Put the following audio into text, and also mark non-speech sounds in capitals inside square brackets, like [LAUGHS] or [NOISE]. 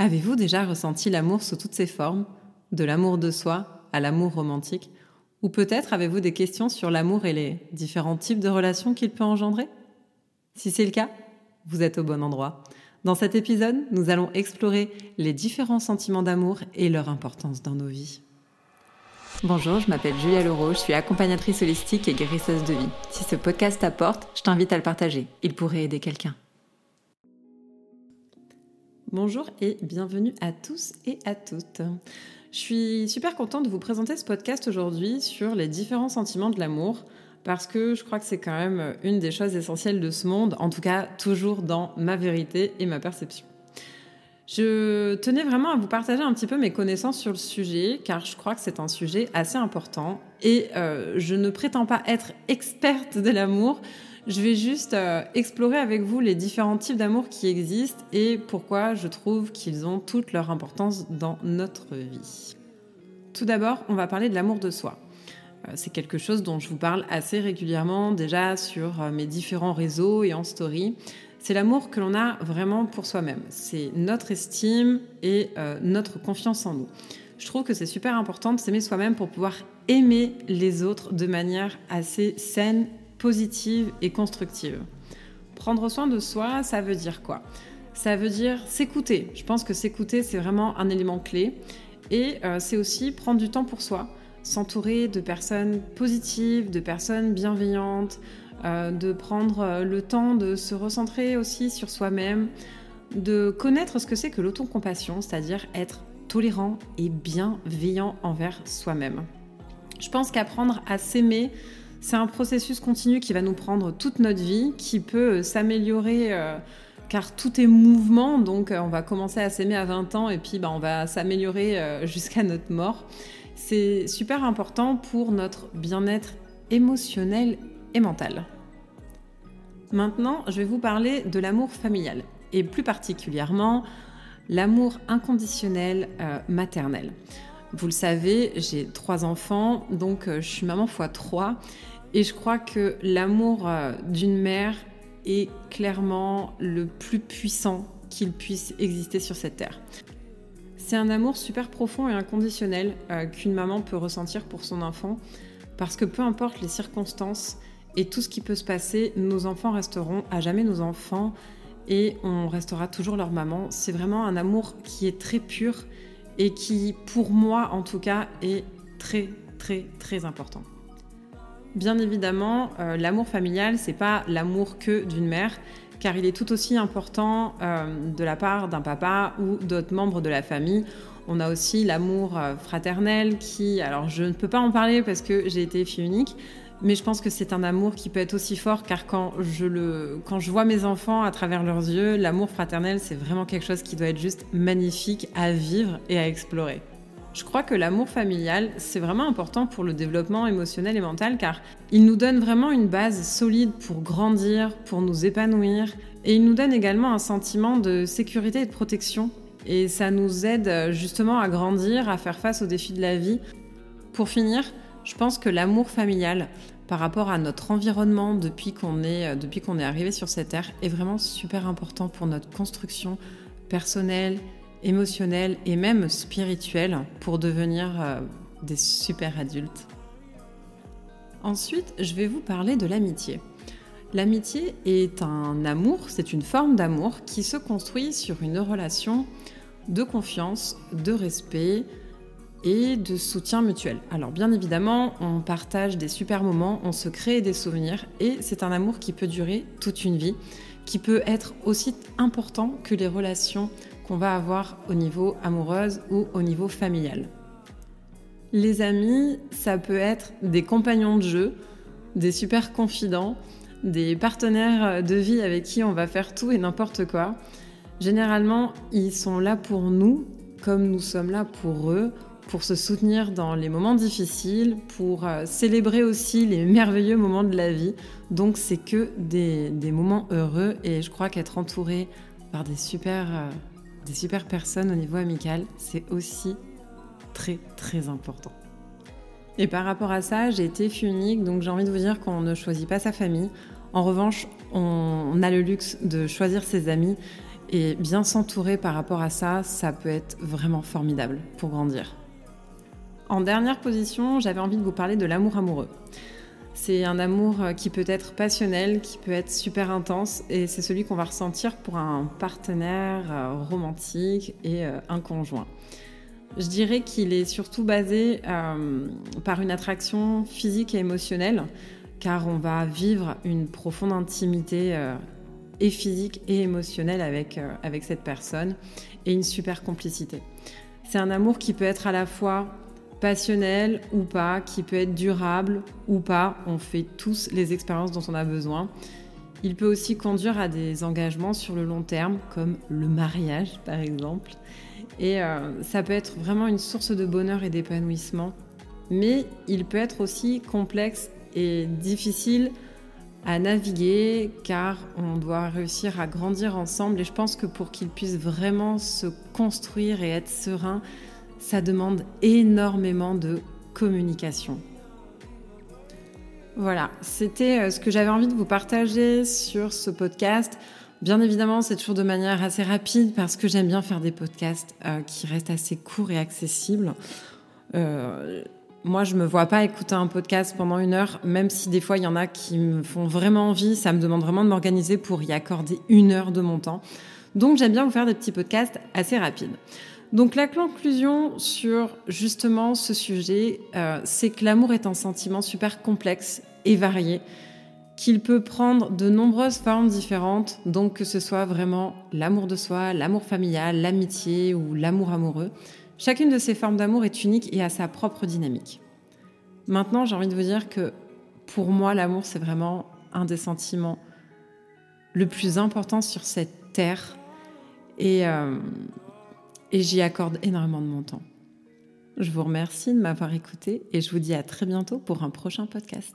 Avez-vous déjà ressenti l'amour sous toutes ses formes, de l'amour de soi à l'amour romantique? Ou peut-être avez-vous des questions sur l'amour et les différents types de relations qu'il peut engendrer? Si c'est le cas, vous êtes au bon endroit. Dans cet épisode, nous allons explorer les différents sentiments d'amour et leur importance dans nos vies. Bonjour, je m'appelle Julia Leroux, je suis accompagnatrice holistique et guérisseuse de vie. Si ce podcast t'apporte, je t'invite à le partager. Il pourrait aider quelqu'un. Bonjour et bienvenue à tous et à toutes. Je suis super contente de vous présenter ce podcast aujourd'hui sur les différents sentiments de l'amour parce que je crois que c'est quand même une des choses essentielles de ce monde, en tout cas toujours dans ma vérité et ma perception. Je tenais vraiment à vous partager un petit peu mes connaissances sur le sujet, car je crois que c'est un sujet assez important. Et euh, je ne prétends pas être experte de l'amour, je vais juste euh, explorer avec vous les différents types d'amour qui existent et pourquoi je trouve qu'ils ont toute leur importance dans notre vie. Tout d'abord, on va parler de l'amour de soi. Euh, c'est quelque chose dont je vous parle assez régulièrement déjà sur euh, mes différents réseaux et en story. C'est l'amour que l'on a vraiment pour soi-même. C'est notre estime et notre confiance en nous. Je trouve que c'est super important de s'aimer soi-même pour pouvoir aimer les autres de manière assez saine positive et constructive. Prendre soin de soi, ça veut dire quoi? Ça veut dire s'écouter. Je pense que s'écouter, c'est vraiment un élément clé. Et euh, c'est aussi prendre du temps pour soi, s'entourer de personnes positives, de personnes bienveillantes, euh, de prendre euh, le temps de se recentrer aussi sur soi-même, de connaître ce que c'est que l'autocompassion, c'est-à-dire être tolérant et bienveillant envers soi-même. Je pense qu'apprendre à s'aimer, c'est un processus continu qui va nous prendre toute notre vie, qui peut euh, s'améliorer euh, car tout est mouvement, donc euh, on va commencer à s'aimer à 20 ans et puis bah, on va s'améliorer [LAUGHS] jusqu'à notre mort. C'est super important pour notre bien-être émotionnel et mental. Maintenant, je vais vous parler de l'amour familial et plus particulièrement l'amour inconditionnel maternel. Vous le savez, j'ai trois enfants, donc euh, je suis maman fois trois. Et je crois que l'amour euh, d'une mère est clairement le plus puissant qu'il puisse exister sur cette terre. C'est un amour super profond et inconditionnel euh, qu'une maman peut ressentir pour son enfant, parce que peu importe les circonstances et tout ce qui peut se passer, nos enfants resteront à jamais nos enfants et on restera toujours leur maman. C'est vraiment un amour qui est très pur et qui, pour moi en tout cas, est très très très important. Bien évidemment, euh, l'amour familial, c'est pas l'amour que d'une mère, car il est tout aussi important euh, de la part d'un papa ou d'autres membres de la famille. On a aussi l'amour euh, fraternel qui, alors je ne peux pas en parler parce que j'ai été fille unique, mais je pense que c'est un amour qui peut être aussi fort car quand je, le, quand je vois mes enfants à travers leurs yeux, l'amour fraternel, c'est vraiment quelque chose qui doit être juste magnifique à vivre et à explorer. Je crois que l'amour familial, c'est vraiment important pour le développement émotionnel et mental car il nous donne vraiment une base solide pour grandir, pour nous épanouir et il nous donne également un sentiment de sécurité et de protection. Et ça nous aide justement à grandir, à faire face aux défis de la vie. Pour finir, je pense que l'amour familial par rapport à notre environnement depuis qu'on est, euh, est arrivé sur cette terre est vraiment super important pour notre construction personnelle, émotionnelle et même spirituelle pour devenir euh, des super adultes. Ensuite, je vais vous parler de l'amitié. L'amitié est un amour, c'est une forme d'amour qui se construit sur une relation de confiance, de respect, et de soutien mutuel. Alors bien évidemment, on partage des super moments, on se crée des souvenirs et c'est un amour qui peut durer toute une vie, qui peut être aussi important que les relations qu'on va avoir au niveau amoureuse ou au niveau familial. Les amis, ça peut être des compagnons de jeu, des super confidents, des partenaires de vie avec qui on va faire tout et n'importe quoi. Généralement, ils sont là pour nous comme nous sommes là pour eux pour se soutenir dans les moments difficiles, pour euh, célébrer aussi les merveilleux moments de la vie. Donc c'est que des, moments heureux et je crois qu'être entouré par des super, euh, des super personnes au niveau amical, c'est aussi très très important. Et par rapport à ça, j'ai été fille unique, donc j'ai envie de vous dire qu'on ne choisit pas sa famille. En revanche, on a le luxe de choisir ses amis Et bien s'entourer par rapport à ça, ça peut être vraiment formidable pour grandir. En dernière position, j'avais envie de vous parler de l'amour amoureux. C'est un amour qui peut être passionnel, qui peut être super intense, et c'est celui qu'on va ressentir pour un partenaire euh, romantique et euh, un conjoint. Je dirais qu'il est surtout basé euh, par une attraction physique et émotionnelle, car on va vivre une profonde intimité et physique et émotionnelle avec, avec cette personne, et une super complicité. C'est un amour qui peut être à la fois passionnel ou pas, qui peut être durable ou pas. On fait tous les expériences dont on a besoin. Il peut aussi conduire à des engagements sur le long terme, comme le mariage [LAUGHS] par exemple. Et euh, ça peut être vraiment une source de bonheur et d'épanouissement. Mais il peut être aussi complexe et difficile à naviguer car on doit réussir à grandir ensemble. Et je pense que pour qu'il puisse vraiment se construire et être serein, ça demande énormément de communication. Voilà, c'était euh, ce que j'avais envie de vous partager sur ce podcast. Bien évidemment, c'est toujours de manière assez rapide parce que j'aime bien faire des podcasts euh, qui restent assez courts et accessibles. Euh, moi, je me vois pas écouter un podcast pendant une heure, même si des fois il y en a qui me font vraiment envie. Ça me demande vraiment de m'organiser pour y accorder une heure de mon temps. Donc, j'aime bien vous faire des petits podcasts assez rapides. Donc la conclusion sur justement ce sujet, euh, c'est que l'amour est un sentiment super complexe et varié, qu'il peut prendre de nombreuses formes différentes, donc que ce soit vraiment l'amour de soi, l'amour familial, l'amitié ou l'amour amoureux. Chacune de ces formes d'amour est unique et a sa propre dynamique. Maintenant, j'ai envie de vous dire que pour moi, l'amour, c'est vraiment un des sentiments le plus important sur cette terre. Et euh, et j'y accorde énormément de mon temps. Je vous remercie de m'avoir écouté et je vous dis à très bientôt pour un prochain podcast.